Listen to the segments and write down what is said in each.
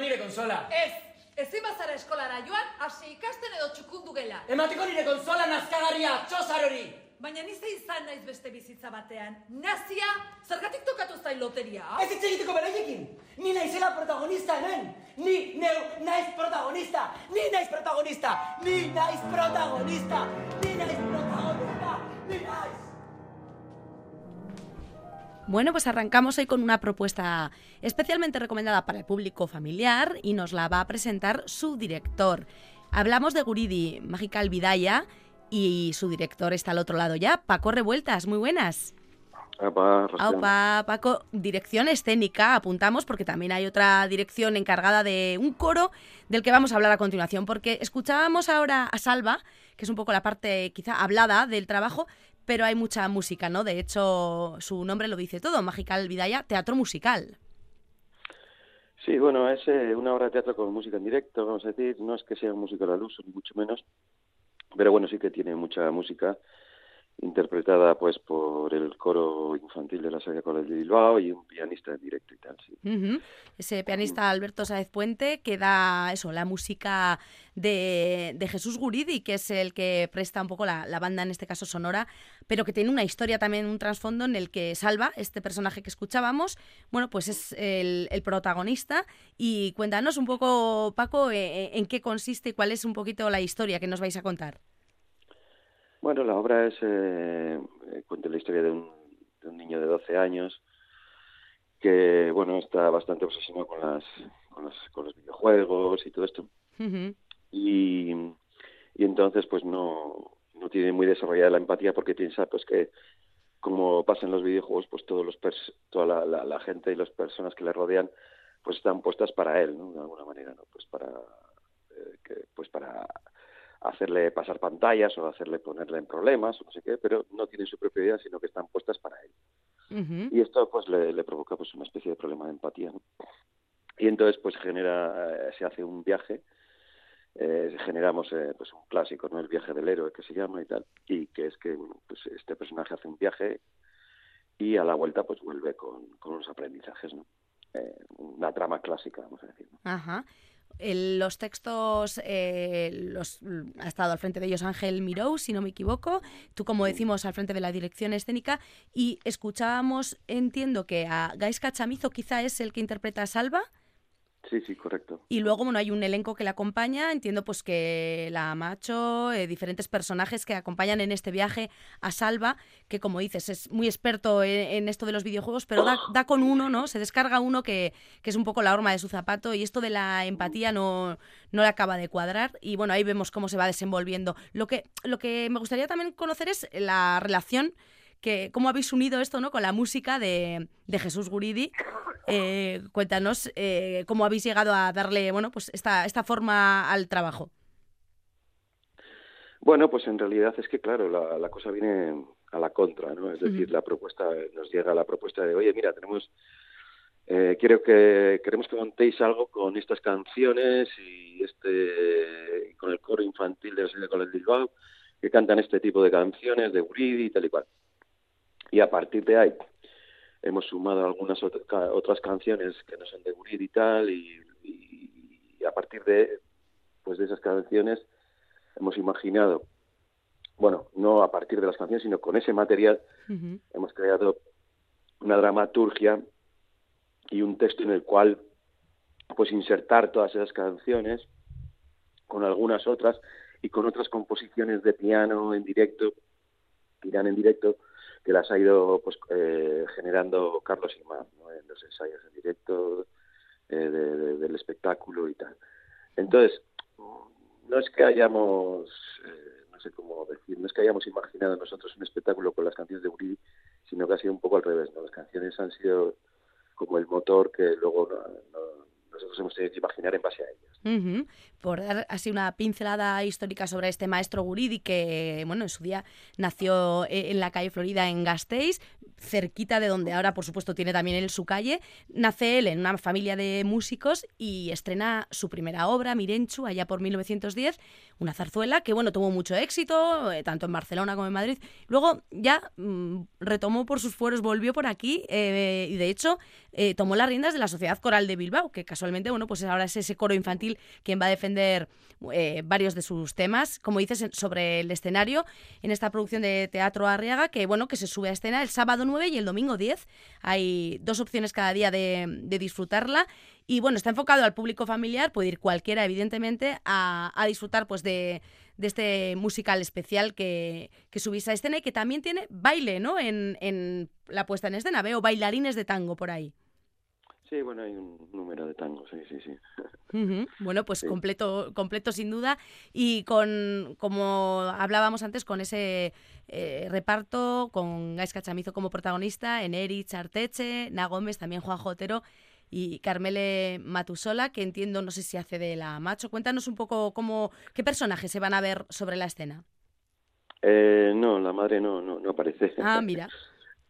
nire konsola. Ez, ezin bazara eskolara joan, hasi ikasten edo txukundu gela. Ematiko nire konsola nazkagarria, txosar hori! Baina ni ze izan naiz beste bizitza batean. Nazia, zergatik tokatu zain loteria? Ez hitz egiteko beraiekin! Ni naizela protagonista hemen! Ni neu naiz protagonista! Ni naiz protagonista! Ni naiz protagonista! Ni Bueno, pues arrancamos hoy con una propuesta especialmente recomendada para el público familiar y nos la va a presentar su director. Hablamos de Guridi, Mágica Alvidaya, y su director está al otro lado ya, Paco Revueltas. Muy buenas. Opa, Paco, dirección escénica, apuntamos porque también hay otra dirección encargada de un coro del que vamos a hablar a continuación, porque escuchábamos ahora a Salva, que es un poco la parte quizá hablada del trabajo, pero hay mucha música, ¿no? De hecho, su nombre lo dice todo, Magical Vidaya, teatro musical. Sí, bueno, es eh, una obra de teatro con música en directo, vamos a decir. No es que sea un musical al uso, ni mucho menos. Pero bueno, sí que tiene mucha música interpretada pues por el coro infantil de la Saga Coral de Bilbao y un pianista en directo y tal, sí. Ese pianista Alberto Sáez Puente que da eso, la música de, de Jesús Guridi, que es el que presta un poco la, la banda, en este caso sonora, pero que tiene una historia también, un trasfondo en el que Salva, este personaje que escuchábamos, bueno, pues es el, el protagonista. Y cuéntanos un poco, Paco, eh, en qué consiste y cuál es un poquito la historia que nos vais a contar. Bueno, la obra es, eh, eh, cuenta la historia de un, de un niño de 12 años que, bueno, está bastante obsesionado con, las, con, las, con los videojuegos y todo esto. Y, y entonces pues no, no tiene muy desarrollada la empatía porque piensa pues que como pasa en los videojuegos pues todos los pers toda la, la, la gente y las personas que le rodean pues están puestas para él no de alguna manera no pues para eh, que pues para hacerle pasar pantallas o hacerle ponerle en problemas o no sé qué pero no tienen su propia idea sino que están puestas para él y esto pues le, le provoca pues una especie de problema de empatía ¿no? y entonces pues genera eh, se hace un viaje eh, generamos eh, pues un clásico no el viaje del héroe que se llama y tal y que es que bueno, pues este personaje hace un viaje y a la vuelta pues vuelve con, con unos aprendizajes no eh, una trama clásica vamos a decir ¿no? Ajá. El- los textos eh, los, ha estado al frente de ellos Ángel Miró, si no me equivoco. Tú, como decimos, al frente de la dirección escénica. Y escuchábamos, entiendo que a Gaisca Chamizo quizá es el que interpreta a Salva. Sí sí correcto Y luego, bueno, hay un elenco que la acompaña. Entiendo pues que la Macho, eh, diferentes personajes que acompañan en este viaje a Salva, que como dices, es muy experto en, en esto de los videojuegos, pero da, da con uno, ¿no? Se descarga uno que, que es un poco la horma de su zapato y esto de la empatía no, no le acaba de cuadrar. Y bueno, ahí vemos cómo se va desenvolviendo. Lo que, lo que me gustaría también conocer es la relación que cómo habéis unido esto ¿no? con la música de, de Jesús Guridi. Eh, cuéntanos eh, cómo habéis llegado a darle bueno, pues esta, esta forma al trabajo. Bueno, pues en realidad es que, claro, la, la cosa viene a la contra, ¿no? Es decir, la propuesta, nos llega la propuesta de, oye, mira, tenemos, eh, quiero que, queremos que montéis algo con estas canciones y este, con el coro infantil de la Serie con el Bilbao, que cantan este tipo de canciones de Uridi y tal y cual. Y a partir de ahí hemos sumado algunas otras canciones que no son de Uridi y tal, y, y- y a partir de, pues de esas canciones hemos imaginado, bueno, no a partir de las canciones, sino con ese material hemos creado una dramaturgia y un texto en el cual pues insertar todas esas canciones con algunas otras y con otras composiciones de piano en directo, que irán en directo, que las ha ido pues eh, generando Carlos Imán ¿no? en los ensayos en directo eh, de- de- del espectáculo y tal. Entonces, no es que hayamos, eh, no sé cómo decir, no es que hayamos imaginado nosotros un espectáculo con las canciones de Uri, sino que ha sido un poco al revés, ¿no? Las canciones han sido como el motor que luego no- nosotros hemos tenido que imaginar en base a ellas. Ujú. Por dar así una pincelada histórica sobre este maestro Guridi que, bueno, en su día nació eh, en la calle Florida en Gasteiz, cerquita de donde ahora, por supuesto, tiene también él su calle. Nace él en una familia de músicos y estrena su primera obra, Mirenchu, allá por 1910, una zarzuela que, bueno, tuvo mucho éxito, eh, tanto en Barcelona como en Madrid. Luego ya mm, retomó por sus fueros, volvió por aquí eh, y, de hecho, eh, tomó las riendas de la Sociedad Coral de Bilbao, que casualmente bueno, pues ahora es ese coro infantil quien va a defender eh, varios de sus temas, como dices, sobre el escenario en esta producción de Teatro Arriaga, que bueno, que se sube a escena el sábado 9 y el domingo 10. Hay dos opciones cada día de, disfrutarla. Y bueno, está enfocado al público familiar, puede ir cualquiera, evidentemente, a, disfrutar pues de, este musical especial que, que subís a escena y que también tiene baile, ¿no? En, en la puesta en escena. Veo bailarines de tango por ahí. Sí, bueno, hay un número de tangos, sí, sí, sí. Bueno, pues completo, completo sin duda. Y con, como hablábamos antes, con ese eh, reparto, con Gaisca Chamizo como protagonista, Eneri Charteche, Na Gómez, también Juan Jotero y Carmele Matusola, que entiendo, no sé si hace de la macho. Cuéntanos un poco cómo, qué personajes se van a ver sobre la escena. Eh, no, la madre no, no, no aparece. Ah, mira.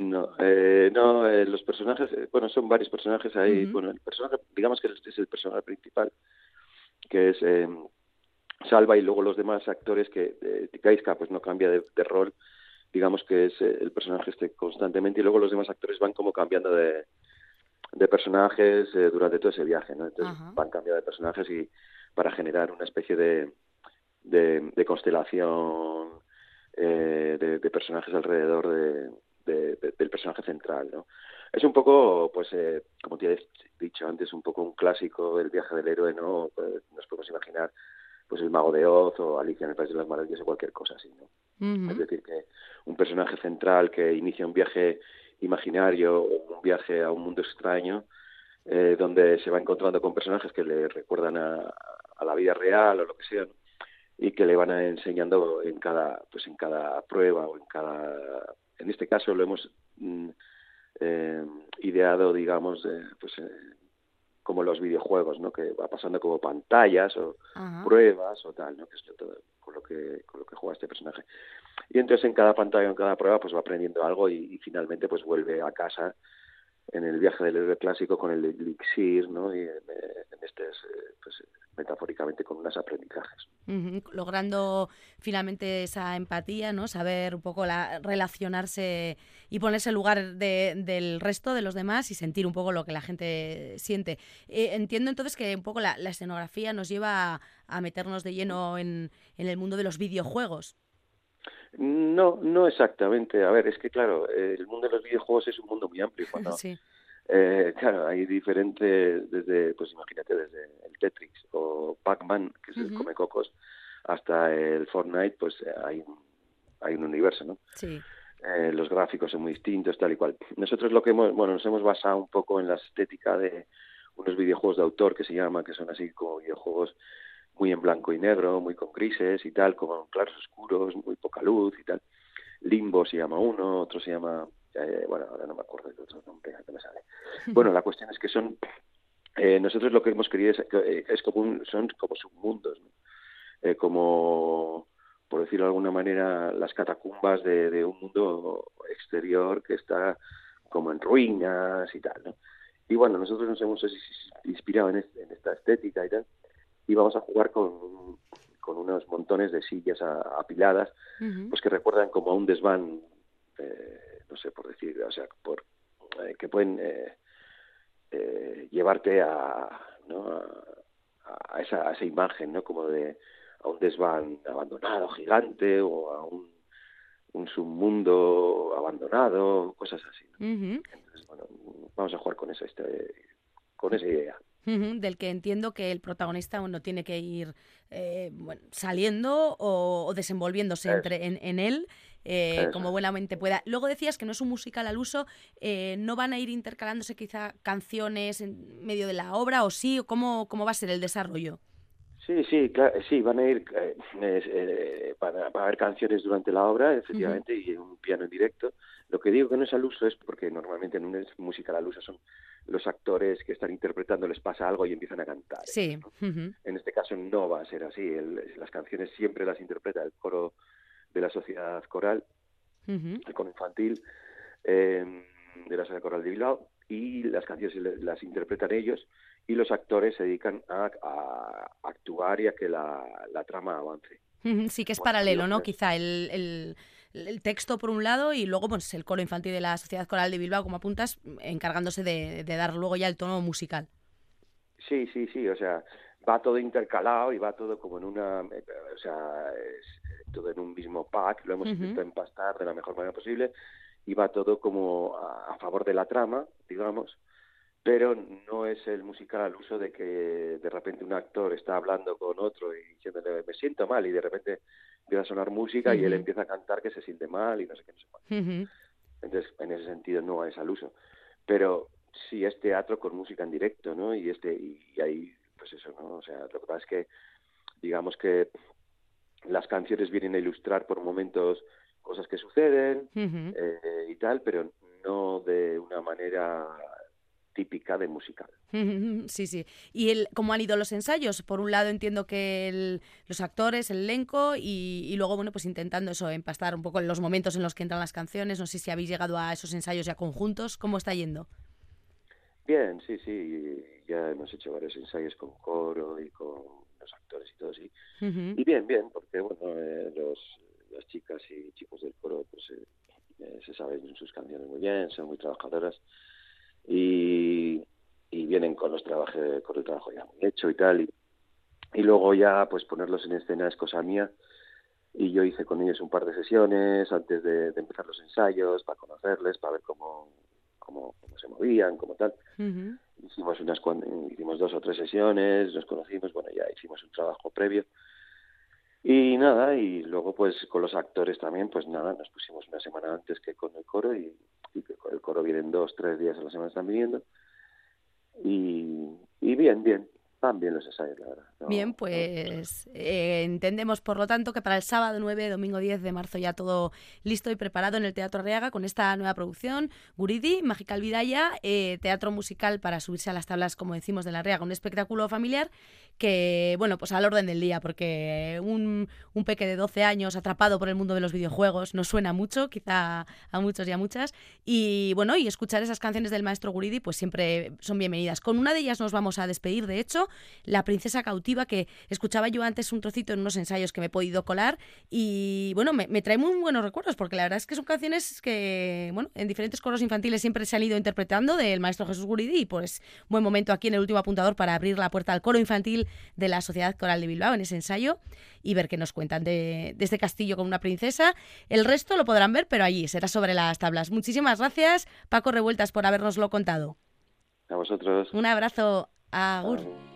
No, eh, no eh, los personajes, eh, bueno, son varios personajes ahí. Bueno, el personaje, digamos que es el personaje principal, que es eh, Salva, y luego los demás actores que eh, pues no cambia de, rol, digamos que es el personaje este constantemente, y luego los demás actores van como cambiando de, de personajes durante todo ese viaje, ¿no? Entonces van cambiando de personajes y para generar una especie de, de, constelación de, de personajes alrededor de del personaje central, ¿no? Es un poco, pues, eh, como te he dicho antes, un poco un clásico del viaje del héroe, ¿no? Pues, nos podemos imaginar, pues, el mago de Oz o Alicia en el País de las Maravillas o cualquier cosa así, ¿no? Es decir, que un personaje central que inicia un viaje imaginario o un viaje a un mundo extraño, eh, donde se va encontrando con personajes que le recuerdan a, a la vida real o lo que sea, y que le van enseñando en cada pues en cada prueba o en cada en este caso lo hemos mm, eh, ideado, digamos, pues eh, como los videojuegos, ¿no? Que va pasando como pantallas o pruebas o tal, ¿no? Que es todo con lo que con lo que juega este personaje. Y entonces en cada pantalla, en cada prueba, pues va aprendiendo algo y, finalmente pues vuelve a casa en el viaje del héroe clásico con el elixir, ¿no? Y en, este, pues, metafóricamente, con unos aprendizajes. Logrando finalmente esa empatía, ¿no? Saber un poco la, relacionarse y ponerse en lugar del resto de los demás y sentir un poco lo que la gente siente. Eh, entiendo entonces que un poco la, escenografía nos lleva a, meternos de lleno en, en el mundo de los videojuegos. No, no exactamente. A ver, es que claro, el mundo de los videojuegos es un mundo muy amplio. Cuando, eh, claro, hay diferentes, desde, pues imagínate, desde el Tetris o Pac-Man, que es el come cocos, hasta el Fortnite, pues eh, hay, hay un universo, ¿no? Sí. Eh, los gráficos son muy distintos, tal y cual. Nosotros lo que hemos, bueno, nos hemos basado un poco en la estética de unos videojuegos de autor que se llaman, que son así como videojuegos muy en blanco y negro, muy con grises y tal, con claros oscuros, muy poca luz y tal. Limbo se llama uno, otro se llama, eh, bueno, ahora no me acuerdo de otro nombre que me sale. Bueno, la cuestión es que son, eh, nosotros lo que hemos querido es, eh, es como son como submundos, ¿no? como, por decirlo de alguna manera, las catacumbas de, de, un mundo exterior que está como en ruinas y tal, ¿no? Y bueno, nosotros nos hemos inspirado en, en esta estética y tal, y vamos a jugar con, con unos montones de sillas apiladas, pues que recuerdan como a un desván, eh, no sé por decir, o sea, por, eh, que pueden eh, llevarte a, ¿no? a, esa, a esa imagen, ¿no? Como de a un desván abandonado, gigante, o a un, un submundo abandonado, cosas así. Entonces, bueno, vamos a jugar con esa, este, con esa idea del que entiendo que el protagonista uno tiene que ir eh, saliendo o, desenvolviéndose entre, en, él eh, como buenamente pueda. Luego decías que no es un musical al uso, eh, ¿no van a ir intercalándose quizá canciones en medio de la obra o sí? ¿Cómo, cómo va a ser el desarrollo? Sí, sí, sí, van a ir, eh, para, haber canciones durante la obra, efectivamente, y un piano en directo. Lo que digo que no es al uso es porque normalmente en un musical al uso son los actores que están interpretando les pasa algo y empiezan a cantar. Sí. En este caso no va a ser así. las canciones siempre las interpreta el coro de la sociedad coral, el coro infantil em, de la sociedad coral de Bilbao, y las canciones las interpretan ellos y los actores se dedican a, actuar y a que la, trama avance. Sí que es paralelo, ¿no? Quizá el el texto por un lado y luego pues el coro infantil de la Sociedad Coral de Bilbao, como apuntas, encargándose de, dar luego ya el tono musical. Sí, sí, sí, o sea, va todo intercalado y va todo como en una, eh, o sea, es todo en un mismo pack, lo hemos Ujú. intentado empastar de la mejor manera posible y va todo como a, a favor de la trama, digamos, pero no es el musical al uso de que de repente un actor está hablando con otro y diciéndole me siento mal y de repente empieza a sonar música y él empieza a cantar que se siente mal y no sé qué, no sé. Ujú. Entonces, en ese sentido no es al uso. Pero sí es teatro con música en directo, ¿no? Y este y, ahí, pues eso, ¿no? O sea, lo que pasa es que, digamos que las canciones vienen a ilustrar por momentos cosas que suceden eh, y tal, pero no de una manera típica de musical. Sí, sí. ¿Y el, cómo han ido los ensayos? Por un lado entiendo que el- los actores, el elenco y, y luego, bueno, pues intentando eso, empastar un poco los momentos en los que entran las canciones. No sé si habéis llegado a esos ensayos ya conjuntos. ¿Cómo está yendo? Bien, sí, sí, ya hemos hecho varios ensayos con coro y con los actores y todo así. Y bien, bien, porque bueno, eh, los, las chicas y chicos del coro pues eh, eh, se saben sus canciones muy bien, son muy trabajadoras y, y vienen con los trabajos con el trabajo ya muy hecho y tal y, y luego ya pues ponerlos en escena es cosa mía. Y yo hice con ellos un par de sesiones antes de, de empezar los ensayos para conocerles, para ver cómo, cómo, cómo se movían, cómo tal. Hicimos unas hicimos dos o tres sesiones, nos conocimos, bueno, ya hicimos un trabajo previo. Y nada, y luego pues con los actores también, pues nada, nos pusimos una semana antes que con el coro y, y el coro vienen dos, tres días a la semana están viniendo. Y, y bien, bien, van bien los ensayos, la verdad. No- Bien, no- pues eh, entendemos por lo tanto que para el sábado 9, domingo 10 de marzo ya todo listo y preparado en el Teatro Arriaga con esta nueva producción, Guridi, Magical Vidaya, eh, teatro musical para subirse a las tablas, como decimos, de la Arriaga, un espectáculo familiar que, bueno, pues al orden del día, porque un, un peque de 12 años atrapado por el mundo de los videojuegos nos suena mucho, quizá a muchos y a muchas, y bueno, y escuchar esas canciones del maestro Guridi pues siempre son bienvenidas. Con una de ellas nos vamos a despedir, de hecho, La princesa cautiva, que escuchaba yo antes un trocito en unos ensayos que me he podido colar y bueno, me, me trae muy buenos recuerdos porque la verdad es que son canciones que, bueno, en diferentes coros infantiles siempre se han ido interpretando del maestro Jesús Guridi y pues buen momento aquí en el último apuntador para abrir la puerta al coro infantil de la Sociedad Coral de Bilbao en ese ensayo y ver qué nos cuentan de, de este castillo con una princesa. El resto lo podrán ver, pero allí será sobre las tablas. Muchísimas gracias, Paco Revueltas, por habernoslo contado. A vosotros. Un abrazo. Agur.